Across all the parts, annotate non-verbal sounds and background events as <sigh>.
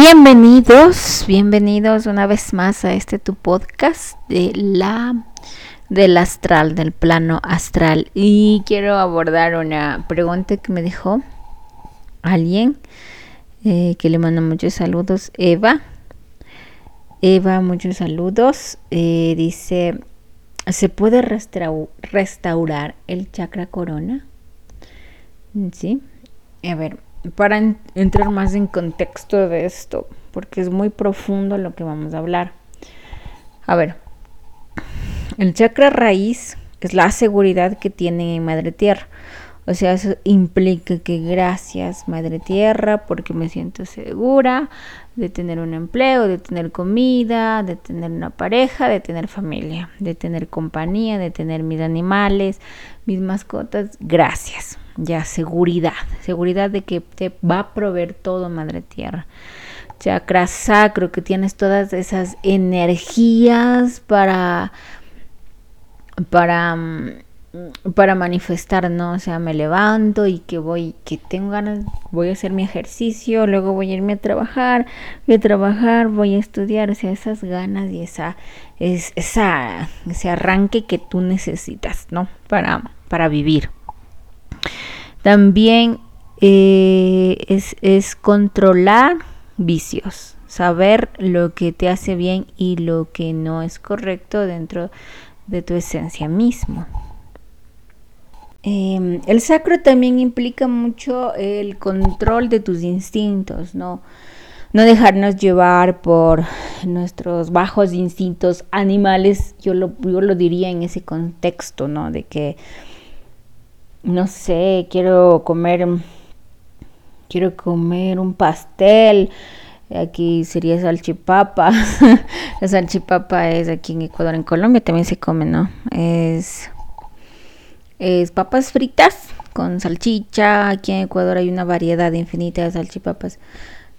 Bienvenidos, bienvenidos una vez más a este tu podcast de la del astral, del plano astral. Y quiero abordar una pregunta que me dejó alguien eh, que le mando muchos saludos, Eva. Eva, muchos saludos. Eh, dice, ¿se puede restaurar el chakra corona? Sí. A ver, para entrar más en contexto de esto, porque es muy profundo lo que vamos a hablar. A ver, el chakra raíz es la seguridad que tienen en Madre Tierra. O sea, eso implica que gracias Madre Tierra porque me siento segura de tener un empleo, de tener comida, de tener una pareja, de tener familia, de tener compañía, de tener mis animales, mis mascotas. Gracias ya seguridad, seguridad de que te va a proveer todo Madre Tierra. Chakra sacro, que tienes todas esas energías para, para, mm, para manifestar, ¿no? O sea, me levanto y que voy, que tengo ganas, voy a hacer mi ejercicio, luego voy a irme a trabajar, voy a trabajar, voy a estudiar, o sea, esas ganas y esa, es, esa, ese arranque que tú necesitas, ¿no? Para, para vivir. También eh, es, controlar vicios, saber lo que te hace bien y lo que no es correcto dentro de tu esencia mismo. Em, el sacro también implica mucho el control de tus instintos, ¿no? No dejarnos llevar por nuestros bajos instintos animales, yo lo, yo lo diría en ese contexto, ¿no? De que no sé, quiero comer, quiero comer un pastel. Aquí sería salchipapa. <laughs> la salchipapa es aquí en Ecuador, en Colombia también se come, ¿no? Es, es papas fritas con salchicha. Aquí en Ecuador hay una variedad infinita de salchipapas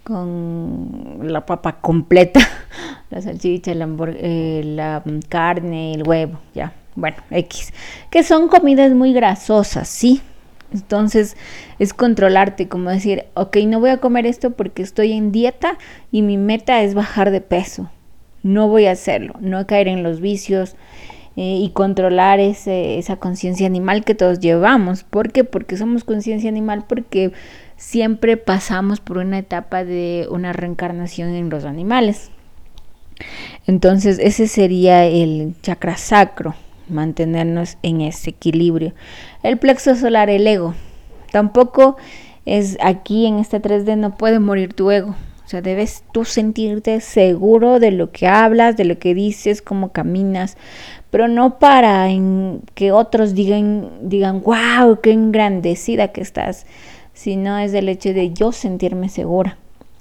con la papa completa, <laughs> la salchicha, la, eh, la carne, el huevo, ya bueno, X, que son comidas muy grasosas, ¿sí? Entonces es controlarte, como decir, ok, no voy a comer esto porque estoy en dieta y mi meta es bajar de peso. No voy a hacerlo, no caer en los vicios eh, y controlar ese, esa conciencia animal que todos llevamos. ¿Por qué? Porque somos conciencia animal, porque siempre pasamos por una etapa de una reencarnación en los animales. Entonces ese sería el chakra sacro mantenernos en ese equilibrio. El plexo solar, el ego, tampoco es aquí en este 3D, no puede morir tu ego. O sea, debes tú sentirte seguro de lo que hablas, de lo que dices, cómo caminas, pero no para que otros digan, digan, wow, qué engrandecida que estás, sino es el hecho de yo sentirme segura,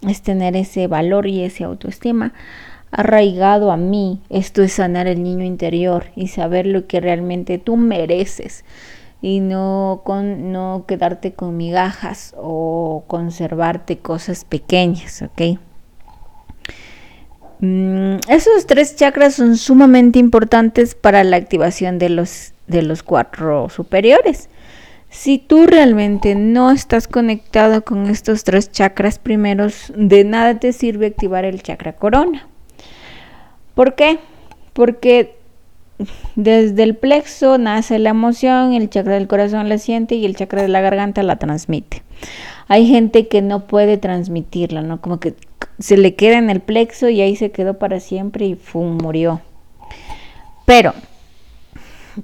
es tener ese valor y esa autoestima arraigado a mí. Esto es sanar el niño interior y saber lo que realmente tú mereces y no con no quedarte con migajas o conservarte cosas pequeñas, ¿ok? Mm, esos tres chakras son sumamente importantes para la activación de los, de los cuatro superiores. Si tú realmente no estás conectado con estos tres chakras primeros, de nada te sirve activar el chakra corona. ¿Por qué? Porque desde el plexo nace la emoción, el chakra del corazón la siente y el chakra de la garganta la transmite. Hay gente que no puede transmitirla, ¿no? Como que se le queda en el plexo y ahí se quedó para siempre y ¡fum! murió. Pero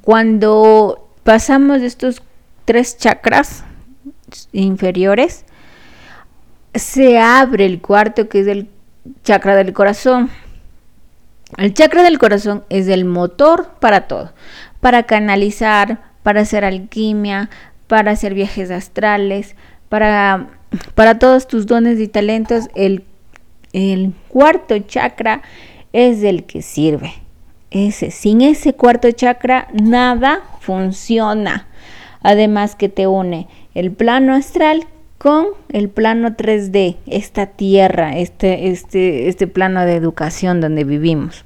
cuando pasamos de estos tres chakras inferiores, se abre el cuarto que es el chakra del corazón. El chakra del corazón es el motor para todo, para canalizar, para hacer alquimia, para hacer viajes astrales, para, para todos tus dones y talentos. El, el cuarto chakra es el que sirve. Ese, sin ese cuarto chakra nada funciona. Además que te une el plano astral con el plano 3D, esta tierra, este, este, este plano de educación donde vivimos,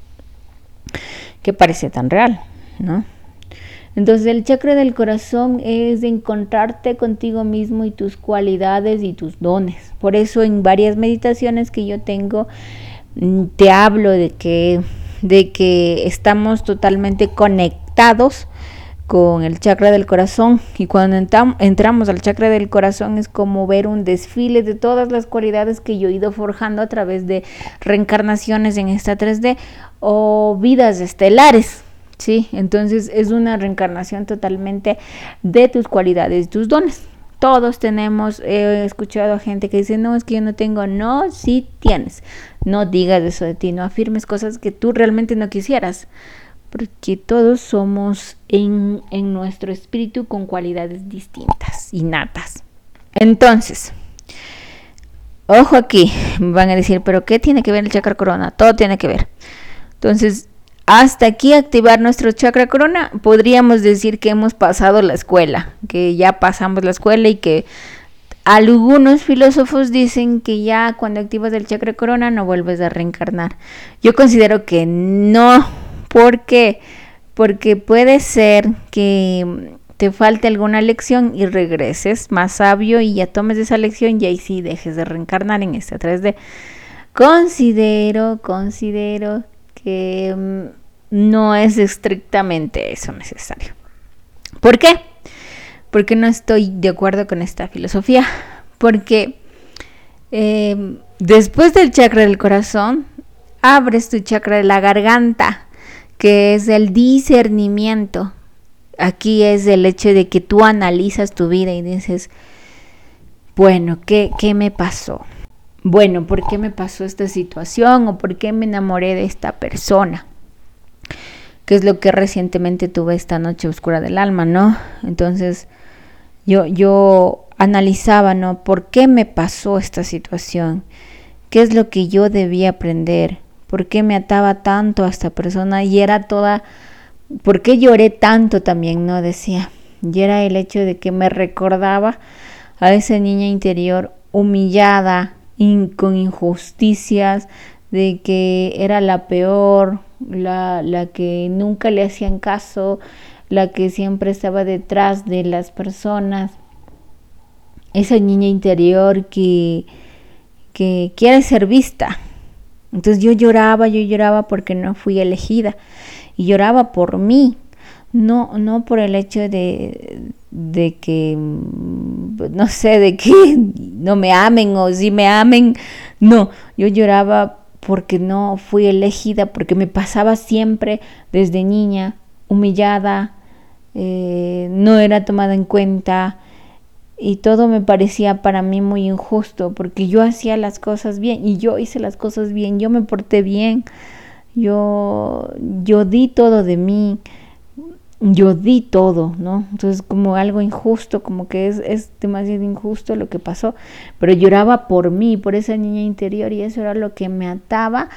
que parece tan real, ¿no? Entonces el chakra del corazón es encontrarte contigo mismo y tus cualidades y tus dones. Por eso en varias meditaciones que yo tengo mm, te hablo de que, de que estamos totalmente conectados con el chakra del corazón y cuando entramos al chakra del corazón es como ver un desfile de todas las cualidades que yo he ido forjando a través de reencarnaciones en esta 3D o vidas estelares. ¿sí? Entonces es una reencarnación totalmente de tus cualidades, tus dones. Todos tenemos, he escuchado a gente que dice, no, es que yo no tengo, no, sí tienes. No digas eso de ti, no afirmes cosas que tú realmente no quisieras, porque todos somos en, en nuestro espíritu con cualidades distintas, innatas. Entonces, ojo aquí, van a decir, pero ¿qué tiene que ver el chakra corona? Todo tiene que ver. Entonces, hasta aquí activar nuestro chakra corona, podríamos decir que hemos pasado la escuela, que ya pasamos la escuela y que algunos filósofos dicen que ya cuando activas el chakra corona no vuelves a reencarnar. Yo considero que no, porque porque puede ser que te falte alguna lección y regreses más sabio y ya tomes esa lección y ahí sí dejes de reencarnar en esta 3D. Considero, considero que mm, no es estrictamente eso necesario. ¿Por qué? Porque no estoy de acuerdo con esta filosofía. Porque em, después del chakra del corazón, abres tu chakra de la garganta, que es el discernimiento. Aquí es el hecho de que tú analizas tu vida y dices, bueno, ¿qué, qué me pasó? Bueno, ¿por qué me pasó esta situación? ¿O por qué me enamoré de esta persona? que es lo que recientemente tuve esta noche oscura del alma, ¿no? Entonces yo, yo analizaba, ¿no? ¿Por qué me pasó esta situación? ¿Qué es lo que yo debía aprender? ¿Por qué me ataba tanto a esta persona? Y era toda, ¿por qué lloré tanto también? ¿No? Decía. Y era el hecho de que me recordaba a esa niña interior humillada, con injusticias, de que era la peor, la, la que nunca le hacían caso, la que siempre estaba detrás de las personas, esa niña interior que, que quiere ser vista. Entonces yo lloraba, yo lloraba porque no fui elegida y lloraba por mí, no, no por el hecho de, de que, no sé, de que <laughs> no me amen o si me amen, no, yo lloraba porque no fui elegida, porque me pasaba siempre desde niña humillada, eh, no era tomada en cuenta y todo me parecía para mí muy injusto porque yo hacía las cosas bien y yo hice las cosas bien, yo me porté bien, yo, yo di todo de mí, yo di todo, ¿no? Entonces como algo injusto, como que es, es demasiado injusto lo que pasó, pero lloraba por mí, por esa niña interior y eso era lo que me ataba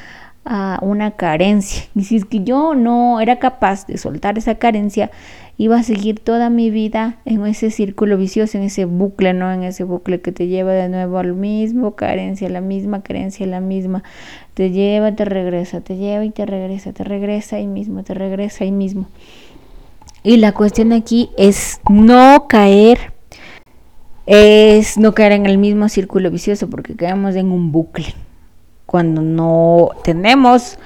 a una carencia. Y si es que yo no era capaz de soltar esa carencia, iba a seguir toda mi vida en ese círculo vicioso, en ese bucle, ¿no? En ese bucle que te lleva de nuevo al mismo carencia, la misma carencia, la misma. Te lleva, te regresa, te lleva y te regresa, te regresa ahí mismo, te regresa ahí mismo. Y la cuestión aquí es no caer, es no caer en el mismo círculo vicioso porque caemos en un bucle. Cuando no tenemos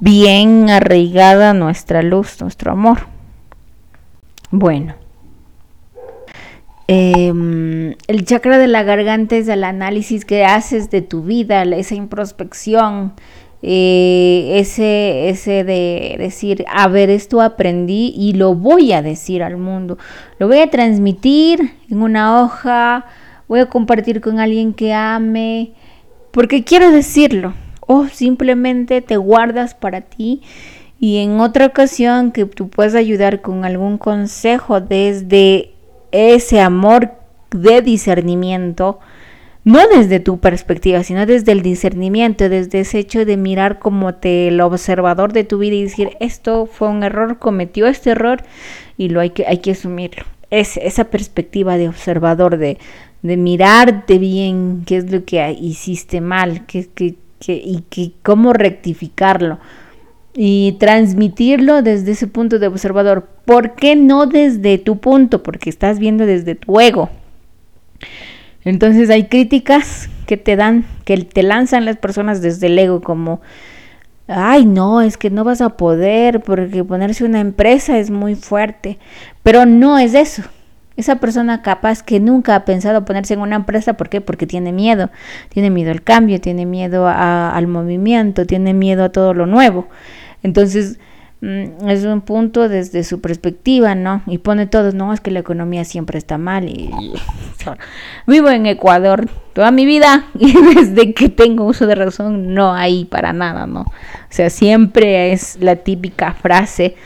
bien arraigada nuestra luz, nuestro amor. Bueno. Em, el chakra de la garganta es el análisis que haces de tu vida, esa introspección, eh, ese, ese de decir, a ver, esto aprendí y lo voy a decir al mundo, lo voy a transmitir en una hoja, voy a compartir con alguien que ame, porque quiero decirlo, o simplemente te guardas para ti y en otra ocasión que tú puedas ayudar con algún consejo desde ese amor de discernimiento, no desde tu perspectiva, sino desde el discernimiento, desde ese hecho de mirar como te, el observador de tu vida y decir, esto fue un error, cometió este error y lo hay que, hay que asumirlo. Es, esa perspectiva de observador, de, de mirarte bien, qué es lo que hiciste mal, qué, qué, qué, y que, cómo rectificarlo y transmitirlo desde ese punto de observador. ¿por qué no desde tu punto? Porque estás viendo desde tu ego. Entonces hay críticas que te dan, que te lanzan las personas desde el ego como, ay no, es que no vas a poder porque ponerse una empresa es muy fuerte, pero no es eso. Esa persona capaz que nunca ha pensado ponerse en una empresa, ¿por qué? Porque tiene miedo, tiene miedo al cambio, tiene miedo al movimiento, tiene miedo a todo lo nuevo. Entonces, mm, es un punto desde su perspectiva, ¿no? Y pone todo, no, es que la economía siempre está mal. Y, vivo en Ecuador toda mi vida <laughs> y desde que tengo uso de razón no hay para nada, ¿no? O sea, siempre es la típica frase.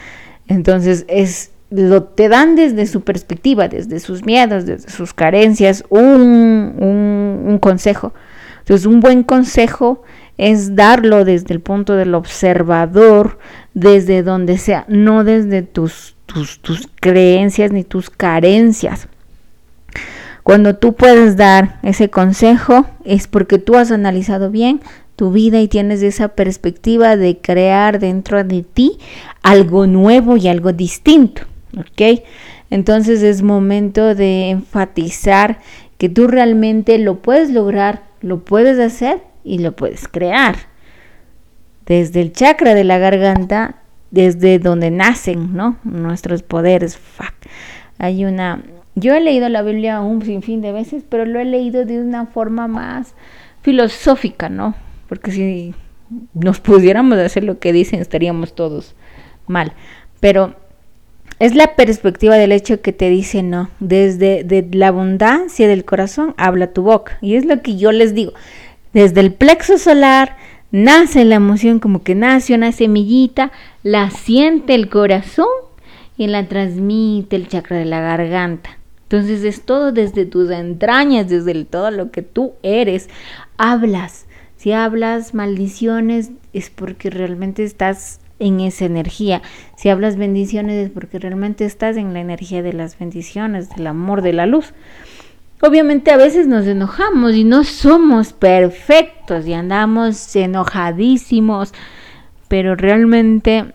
Entonces, es lo te dan desde su perspectiva, desde sus miedos, desde sus carencias, un, un, consejo. Entonces, un buen consejo es darlo desde el punto del observador, desde donde sea, no desde tus, tus, tus creencias ni tus carencias. Cuando tú puedes dar ese consejo es porque tú has analizado bien tu vida y tienes esa perspectiva de crear dentro de ti algo nuevo y algo distinto. ¿Ok? Entonces es momento de enfatizar que tú realmente lo puedes lograr, lo puedes hacer y lo puedes crear. Desde el chakra de la garganta, desde donde nacen, ¿no? Nuestros poderes. Hay una... Yo he leído la Biblia un sinfín de veces, pero lo he leído de una forma más filosófica, ¿no? Porque si nos pudiéramos hacer lo que dicen, estaríamos todos mal. Pero es la perspectiva del hecho que te dice no. Desde la abundancia del corazón habla tu boca. Y es lo que yo les digo. Desde el plexo solar nace la emoción como que nace una semillita, la siente el corazón y la transmite el chakra de la garganta. Entonces es todo desde tus entrañas, desde todo lo que tú eres. Hablas. Si hablas maldiciones es porque realmente estás en esa energía. Si hablas bendiciones es porque realmente estás en la energía de las bendiciones, del amor, de la luz. Obviamente a veces nos enojamos y no somos perfectos y andamos enojadísimos, pero realmente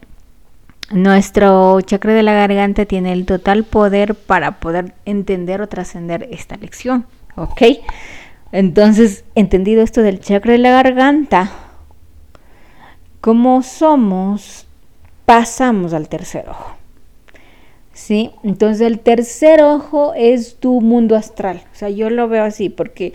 nuestro chakra de la garganta tiene el total poder para poder entender o trascender esta lección, ¿ok? Entonces, entendido esto del chakra de la garganta, como somos, pasamos al tercer ojo. ¿Sí? Entonces el tercer ojo es tu mundo astral. O sea, yo lo veo así porque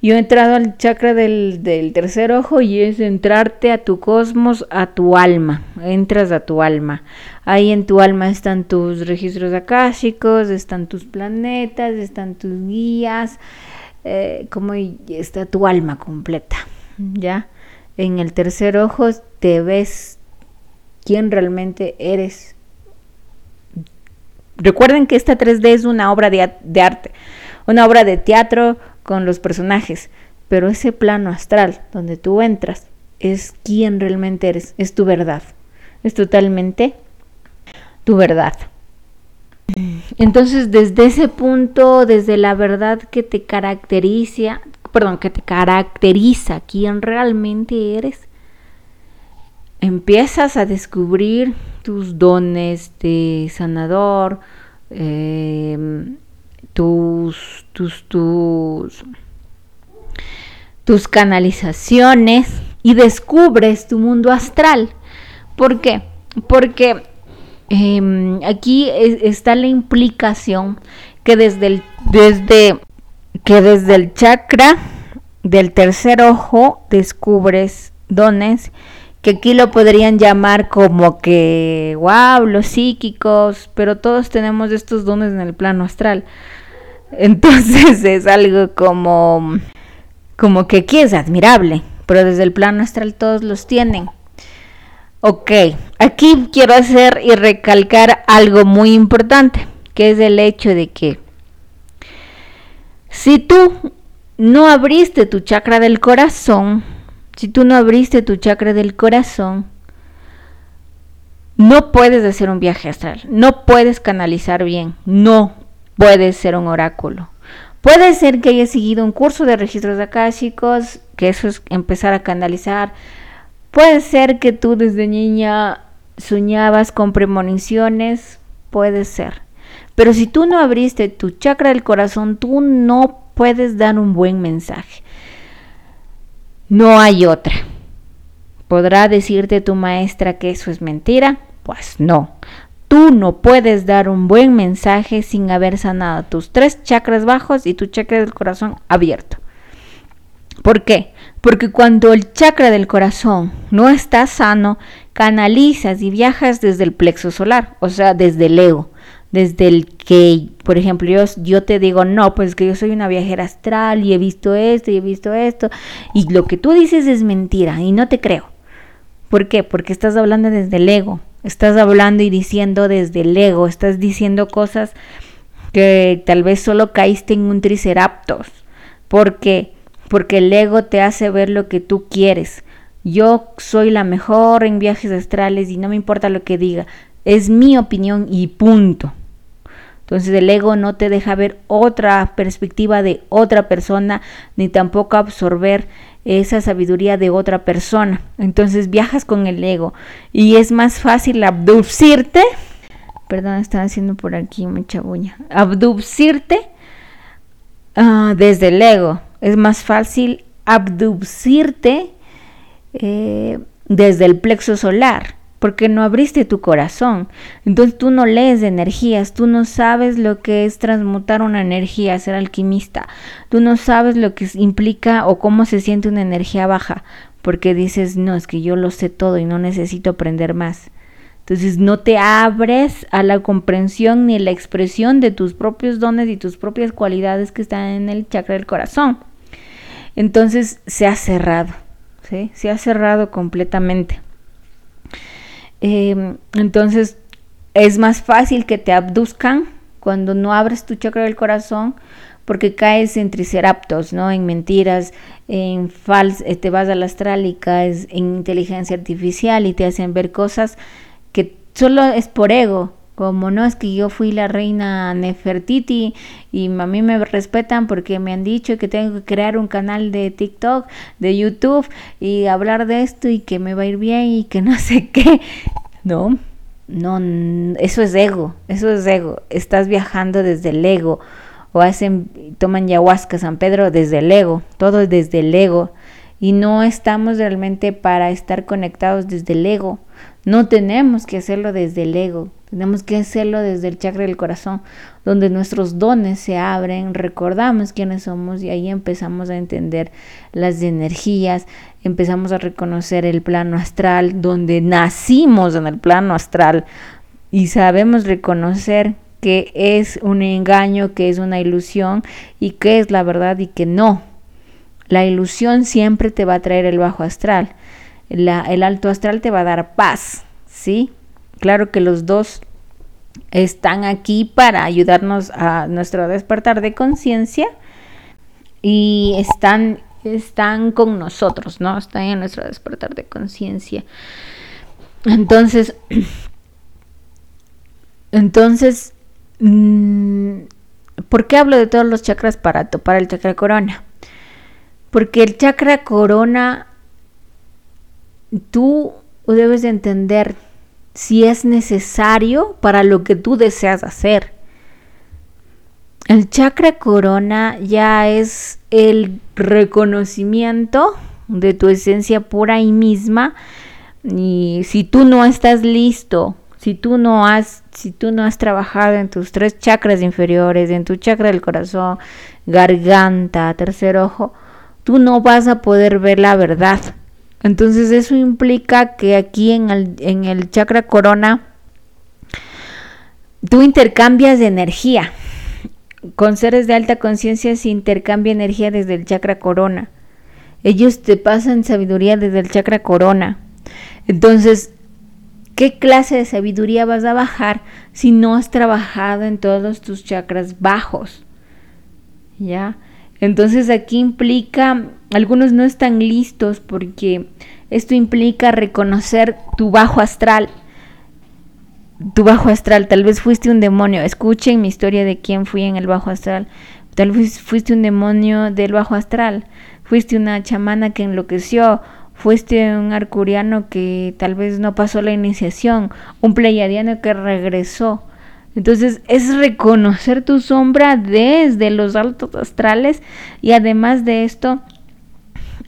yo he entrado al chakra del, del, tercer ojo y es entrarte a tu cosmos, a tu alma. Entras a tu alma. Ahí en tu alma están tus registros akáshicos, están tus planetas, están tus guías, eh, como está tu alma completa. ¿Ya? En el tercer ojo te ves quién realmente eres. Recuerden que esta 3D es una obra de, de arte, una obra de teatro con los personajes, pero ese plano astral donde tú entras es quién realmente eres, es tu verdad, es totalmente tu verdad. Entonces, desde ese punto, desde la verdad que te caracteriza, que te caracteriza quién realmente eres, empiezas a descubrir tus dones de sanador, em, tus, tus, tus, tus canalizaciones y descubres tu mundo astral. ¿Por qué? Porque em, aquí está la implicación que desde el, desde que desde el chakra del tercer ojo descubres dones que aquí lo podrían llamar como que, wow, los psíquicos, pero todos tenemos estos dones en el plano astral. <laughs> Entonces es algo como, como que aquí es admirable, pero desde el plano astral todos los tienen. Ok, aquí quiero hacer y recalcar algo muy importante, que es el hecho de que si tú no abriste tu chakra del corazón, si tú no abriste tu chakra del corazón, no puedes hacer un viaje astral, no puedes canalizar bien, no puedes ser un oráculo. Puede ser que hayas seguido un curso de registros akáshicos, que eso es empezar a canalizar. Puede ser que tú desde niña soñabas con premoniciones, puede ser. Pero si tú no abriste tu chakra del corazón, tú no puedes dar un buen mensaje. No hay otra. ¿Podrá decirte tu maestra que eso es mentira? Pues no. Tú no puedes dar un buen mensaje sin haber sanado tus tres chakras bajos y tu chakra del corazón abierto. ¿Por qué? Porque cuando el chakra del corazón no está sano, canalizas y viajas desde el plexo solar, o sea, desde el ego, desde el que, por ejemplo, yo, yo te digo, no, pues que yo soy una viajera astral y he visto esto y he visto esto, y lo que tú dices es mentira y no te creo. ¿Por qué? Porque estás hablando desde el ego, estás hablando y diciendo desde el ego, estás diciendo cosas que tal vez solo caíste en un triceraptos. ¿Por qué? Porque el ego te hace ver lo que tú quieres. Yo soy la mejor en viajes astrales y no me importa lo que diga. Es mi opinión y punto. Entonces el ego no te deja ver otra perspectiva de otra persona, ni tampoco absorber esa sabiduría de otra persona. Entonces viajas con el ego y es más fácil abducirte. Perdón, están haciendo por aquí mucha bulla. Abducirte ah, desde el ego. Es más fácil abducirte eh, desde el plexo solar porque no abriste tu corazón. Entonces tú no lees de energías, tú no sabes lo que es transmutar una energía, ser alquimista. Tú no sabes lo que implica o cómo se siente una energía baja, porque dices, no, es que yo lo sé todo y no necesito aprender más. Entonces no te abres a la comprensión ni la expresión de tus propios dones y tus propias cualidades que están en el chakra del corazón. Entonces se ha cerrado, ¿sí? Se ha cerrado completamente. Em, entonces es más fácil que te abduzcan cuando no abres tu chakra del corazón porque caes en triceraptos, ¿no? En mentiras, en fals, eh, te vas al astral y caes en inteligencia artificial y te hacen ver cosas que solo es por ego, como no es que yo fui la reina Nefertiti y a mí me respetan porque me han dicho que tengo que crear un canal de TikTok, de YouTube y hablar de esto y que me va a ir bien y que <laughs> no sé qué. No, no, eso es ego, eso es ego. Estás viajando desde el ego o hacen, toman ayahuasca San Pedro desde el ego, todo desde el ego y no estamos realmente para estar conectados desde el ego. No tenemos que hacerlo desde el ego, tenemos que hacerlo desde el chakra del corazón, donde nuestros dones se abren, recordamos quiénes somos y ahí empezamos a entender las energías, empezamos a reconocer el plano astral, donde nacimos en el plano astral y sabemos reconocer que es un engaño, que es una ilusión y que es la verdad y que no. La ilusión siempre te va a traer el bajo astral. el alto astral te va a dar paz, ¿sí? Claro que los dos están aquí para ayudarnos a nuestro despertar de conciencia y están, están con nosotros, ¿no? Están en nuestro despertar de conciencia. Entonces, <clears throat> entonces, mm, ¿por qué hablo de todos los chakras para topar el chakra corona? Porque el chakra corona, tú debes de entender si es necesario para lo que tú deseas hacer. El chakra corona ya es el reconocimiento de tu esencia pura y misma. Y si tú no estás listo, si tú no has, si tú no has trabajado en tus tres chakras inferiores, en tu chakra del corazón, garganta, tercer ojo, tú no vas a poder ver la verdad. Entonces eso implica que aquí en el, en el chakra corona tú intercambias de energía. Con seres de alta conciencia se intercambia energía desde el chakra corona. Ellos te pasan sabiduría desde el chakra corona. Entonces, ¿qué clase de sabiduría vas a bajar si no has trabajado en todos tus chakras bajos? ¿Ya? Entonces aquí implica, algunos no están listos porque esto implica reconocer tu bajo astral. Tu bajo astral, tal vez fuiste un demonio. Escuchen mi historia de quién fui en el bajo astral. Tal vez fuiste un demonio del bajo astral. Fuiste una chamana que enloqueció. Fuiste un arcuriano que tal vez no pasó la iniciación. Un pleiadiano que regresó Entonces es reconocer tu sombra desde los altos astrales y además de esto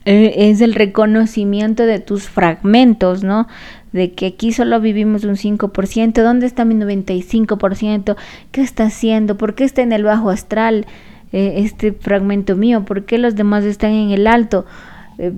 eh, es el reconocimiento de tus fragmentos, ¿no? De que aquí solo vivimos un 5%, ¿dónde está mi 95%? ¿Qué está haciendo? ¿Por qué está en el bajo astral eh, este fragmento mío? ¿Por qué los demás están en el alto? Eh,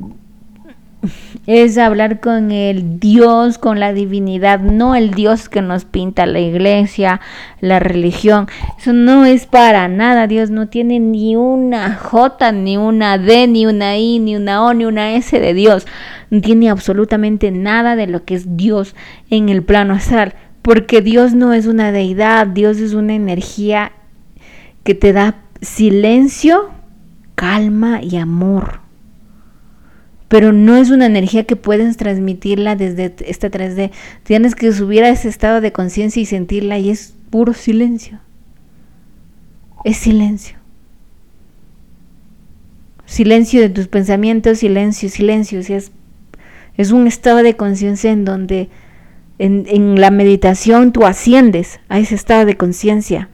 es hablar con el Dios, con la divinidad, no el Dios que nos pinta la iglesia, la religión. Eso no es para nada. Dios no tiene ni una J, ni una D, ni una I, ni una O, ni una S de Dios. No tiene absolutamente nada de lo que es Dios en el plano astral. Porque Dios no es una deidad, Dios es una energía que te da silencio, calma y amor pero no es una energía que puedes transmitirla desde esta 3D. Tienes que subir a ese estado de conciencia y sentirla y es puro silencio. Es silencio. Silencio de tus pensamientos, silencio, silencio. es, es un estado de conciencia en donde en, en la meditación tú asciendes a ese estado de conciencia.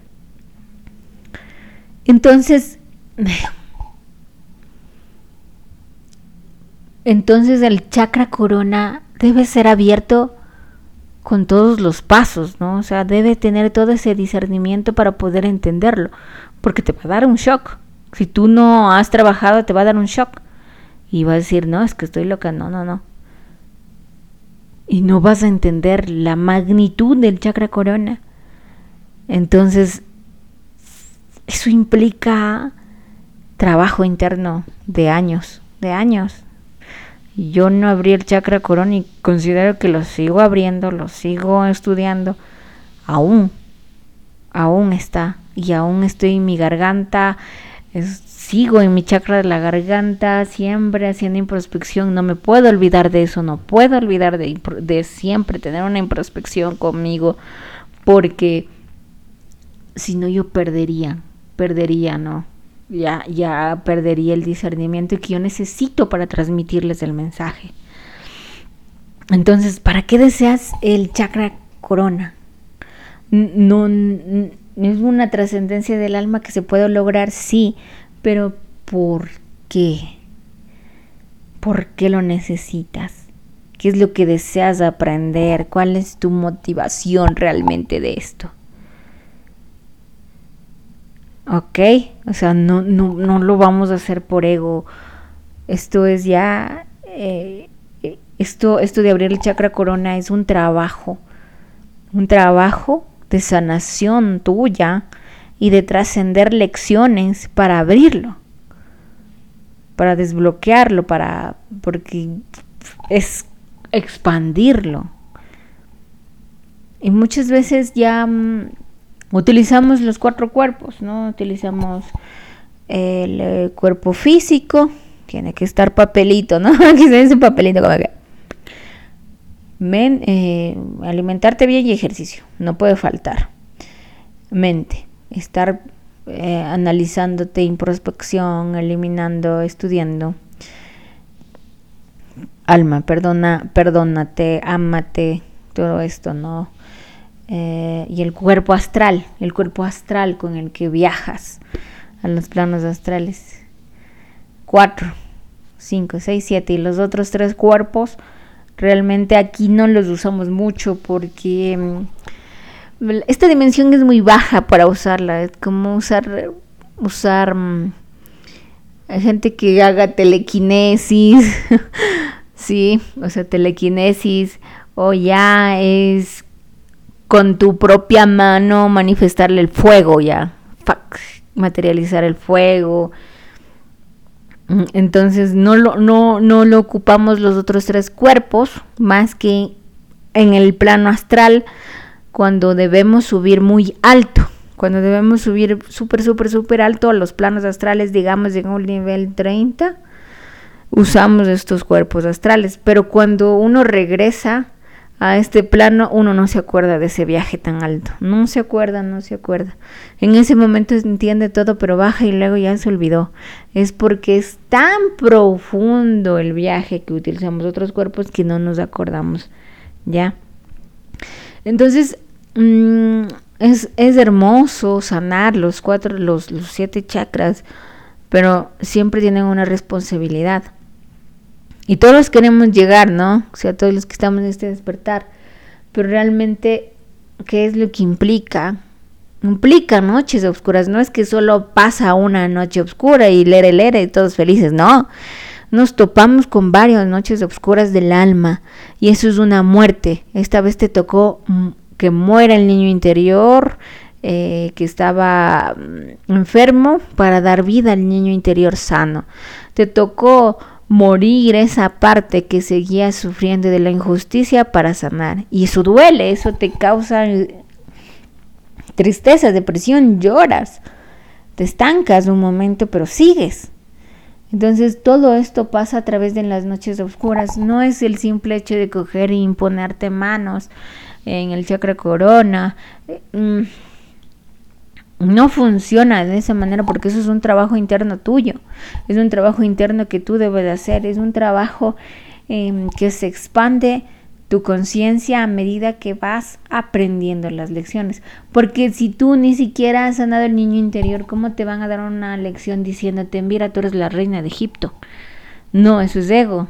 Entonces, entonces el chakra corona debe ser abierto con todos los pasos, ¿no? O sea, debe tener todo ese discernimiento para poder entenderlo, porque te va a dar un shock. Si tú no has trabajado, te va a dar un shock. Y vas a decir, no, es que estoy loca, no, no, no. Y no vas a entender la magnitud del chakra corona. Entonces, eso implica trabajo interno de años, de años, yo no abrí el chakra corona y considero que lo sigo abriendo, lo sigo estudiando. Aún, aún está. Y aún estoy en mi garganta, sigo en mi chakra de la garganta, siempre haciendo introspección. No me puedo olvidar de eso, no puedo olvidar de, de siempre tener una introspección conmigo, porque si no yo perdería, perdería, ¿no? Ya, ya perdería el discernimiento que yo necesito para transmitirles el mensaje. Entonces, ¿para qué deseas el chakra corona? No, es una trascendencia del alma que se puede lograr, sí, pero ¿por qué? ¿Por qué lo necesitas? ¿Qué es lo que deseas aprender? ¿Cuál es tu motivación realmente de esto? ¿Ok? O sea, no, no, no lo vamos a hacer por ego. Esto es ya, eh, esto, esto de abrir el chakra corona es un trabajo, un trabajo de sanación tuya y de trascender lecciones para abrirlo, para desbloquearlo, para, porque es expandirlo. Y muchas veces ya mm, utilizamos los cuatro cuerpos, ¿no? Utilizamos el, eh, cuerpo físico, tiene que estar papelito, ¿no? <laughs> Aquí se dice papelito como que. Men, eh, alimentarte bien y ejercicio, no puede faltar. Mente, estar eh, analizándote, introspección, eliminando, estudiando. Alma, perdona, perdónate, ámate, todo esto, ¿no? Eh, y el cuerpo astral, el cuerpo astral con el que viajas a los planos astrales. Cuatro, cinco, seis, siete. Y los otros tres cuerpos, realmente aquí no los usamos mucho porque mm, esta dimensión es muy baja para usarla. Es como usar, usar mm, hay gente que haga telequinesis, <laughs> sí, o sea, telequinesis, o ya es con tu propia mano manifestarle el fuego ya, materializar el fuego. Mm, entonces no lo, no, no lo ocupamos los otros tres cuerpos más que en el plano astral cuando debemos subir muy alto, cuando debemos subir súper, súper, súper alto a los planos astrales, digamos en un nivel 30, usamos estos cuerpos astrales, pero cuando uno regresa a este plano, uno no se acuerda de ese viaje tan alto. No se acuerda, no se acuerda. En ese momento entiende todo, pero baja y luego ya se olvidó. Es porque es tan profundo el viaje que utilizamos otros cuerpos que no nos acordamos. ¿Ya? Entonces, mm, es, es hermoso sanar los cuatro, los, los siete chakras, pero siempre tienen una responsabilidad. Y todos queremos llegar, ¿no? O sea, todos los que estamos en este despertar. Pero realmente, ¿qué es lo que implica? Implica noches oscuras. No es que solo pasa una noche oscura y lere lere y todos felices, no. Nos topamos con varias noches oscuras del alma. Y eso es una muerte. Esta vez te tocó que muera el niño interior, eh, que estaba mm, enfermo, para dar vida al niño interior sano. Te tocó morir esa parte que seguía sufriendo de la injusticia para sanar. Y eso duele, eso te causa tristeza, depresión, lloras, te estancas un momento, pero sigues. Entonces todo esto pasa a través de las noches oscuras. No es el simple hecho de coger e imponerte manos en el chakra corona. Eh, mm, no funciona de esa manera porque eso es un trabajo interno tuyo, es un trabajo interno que tú debes de hacer, es un trabajo em, que se expande tu conciencia a medida que vas aprendiendo las lecciones. Porque si tú ni siquiera has sanado el niño interior, ¿cómo te van a dar una lección diciéndote, mira, tú eres la reina de Egipto? No, eso es ego.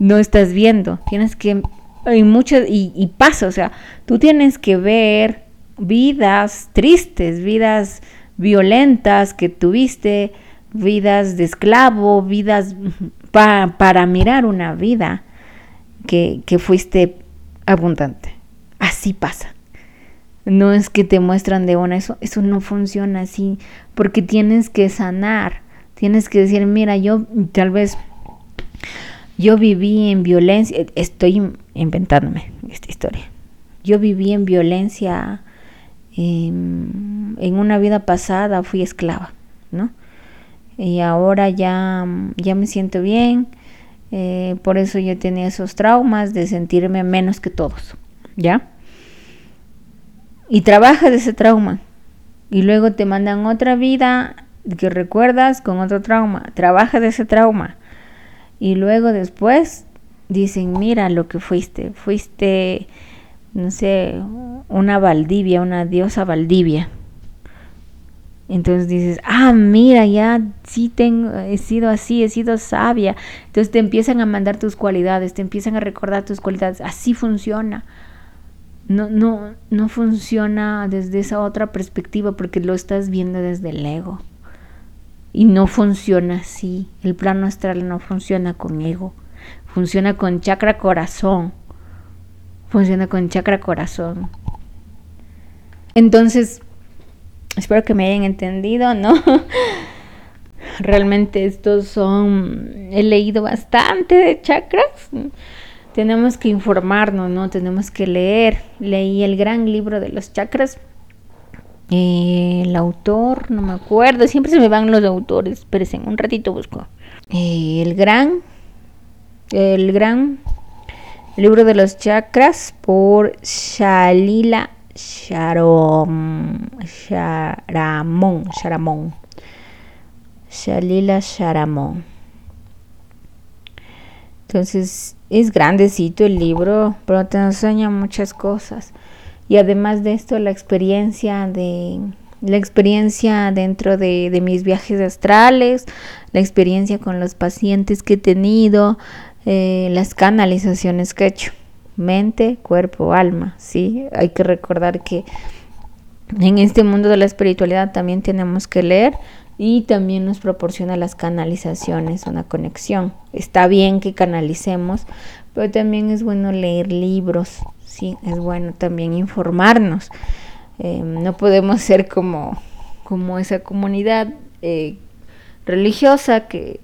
No estás viendo. Tienes que... Hay mucho... Y, y pasa, o sea, tú tienes que ver vidas tristes, vidas violentas que tuviste, vidas de esclavo, vidas <laughs> para mirar una vida que, que fuiste abundante. Así pasa. No es que te muestran de una, eso, eso no funciona así, porque tienes que sanar, tienes que decir, mira, yo tal vez yo viví en violencia, estoy inventándome esta historia. Yo viví en violencia Em, en una vida pasada fui esclava, ¿no? Y ahora ya, ya me siento bien, eh, por eso yo tenía esos traumas de sentirme menos que todos, ¿ya? Y trabaja de ese trauma. Y luego te mandan otra vida que recuerdas con otro trauma. Trabaja de ese trauma. Y luego después dicen, mira lo que fuiste. Fuiste no sé, una Valdivia, una diosa Valdivia. Entonces dices, ah, mira, ya sí tengo, he sido así, he sido sabia. Entonces te empiezan a mandar tus cualidades, te empiezan a recordar tus cualidades. Así funciona. No, no, no funciona desde esa otra perspectiva porque lo estás viendo desde el ego. Y no funciona así. El plano astral no funciona con ego. Funciona con chakra corazón funciona con chakra corazón. Entonces, espero que me hayan entendido, ¿no? <laughs> Realmente estos son, he leído bastante de chakras. Tenemos que informarnos, ¿no? Tenemos que leer. Leí el gran libro de los chakras. Eh, el autor, no me acuerdo, siempre se me van los autores. Espérense, un ratito busco. Eh, el gran, el gran Libro de los Chakras por Shalila Sharom, Sharamón, Sharamón. Shalila Sharamón. Entonces es grandecito el libro, pero te enseña muchas cosas. Y además de esto, la experiencia de la experiencia dentro de, de mis viajes astrales, la experiencia con los pacientes que he tenido, eh, las canalizaciones que he hecho. Mente, cuerpo, alma, ¿sí? Hay que recordar que en este mundo de la espiritualidad también tenemos que leer y también nos proporciona las canalizaciones, una conexión. Está bien que canalicemos, pero también es bueno leer libros, sí, es bueno también informarnos. Eh, no podemos ser como, como esa comunidad eh, religiosa que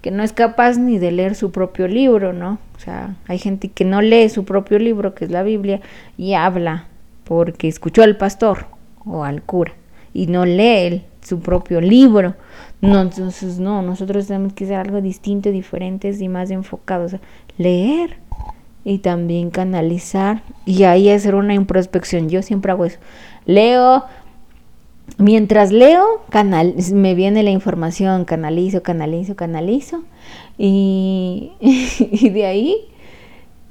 que no es capaz ni de leer su propio libro, ¿no? O sea, hay gente que no lee su propio libro, que es la Biblia, y habla porque escuchó al pastor o al cura y no lee su propio libro. No, entonces no, nosotros tenemos que hacer algo distinto, diferentes y más enfocados. leer y también canalizar y ahí hacer una introspección. Yo siempre hago eso. Leo, mientras leo, me viene la información, canalizo, canalizo, canalizo, y, <laughs> de ahí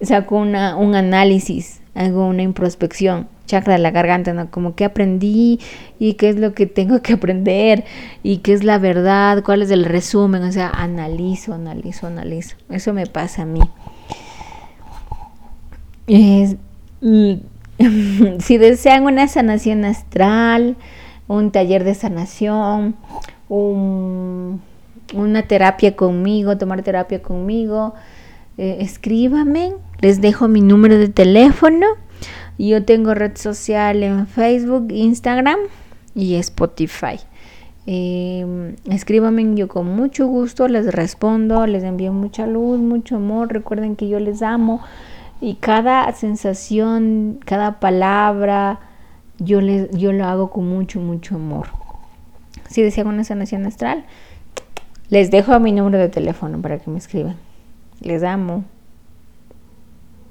saco un análisis, hago una introspección. chakra de la garganta, ¿no? Como que aprendí y qué es lo que tengo que aprender y qué es la verdad, cuál es el resumen, o sea, analizo, analizo, analizo. Eso me pasa a mí. <laughs> si desean una sanación astral, un taller de sanación, una terapia conmigo, tomar terapia conmigo, eh, escríbame, les dejo mi número de teléfono. Yo tengo red social en Facebook, Instagram y Spotify. Eh, escríbame, yo con mucho gusto les respondo, les envío mucha luz, mucho amor. Recuerden que yo les amo y cada sensación, cada palabra, yo, les, yo lo hago con mucho, mucho amor. Si desean una sanación astral, les dejo mi número de teléfono para que me escriban. Les amo.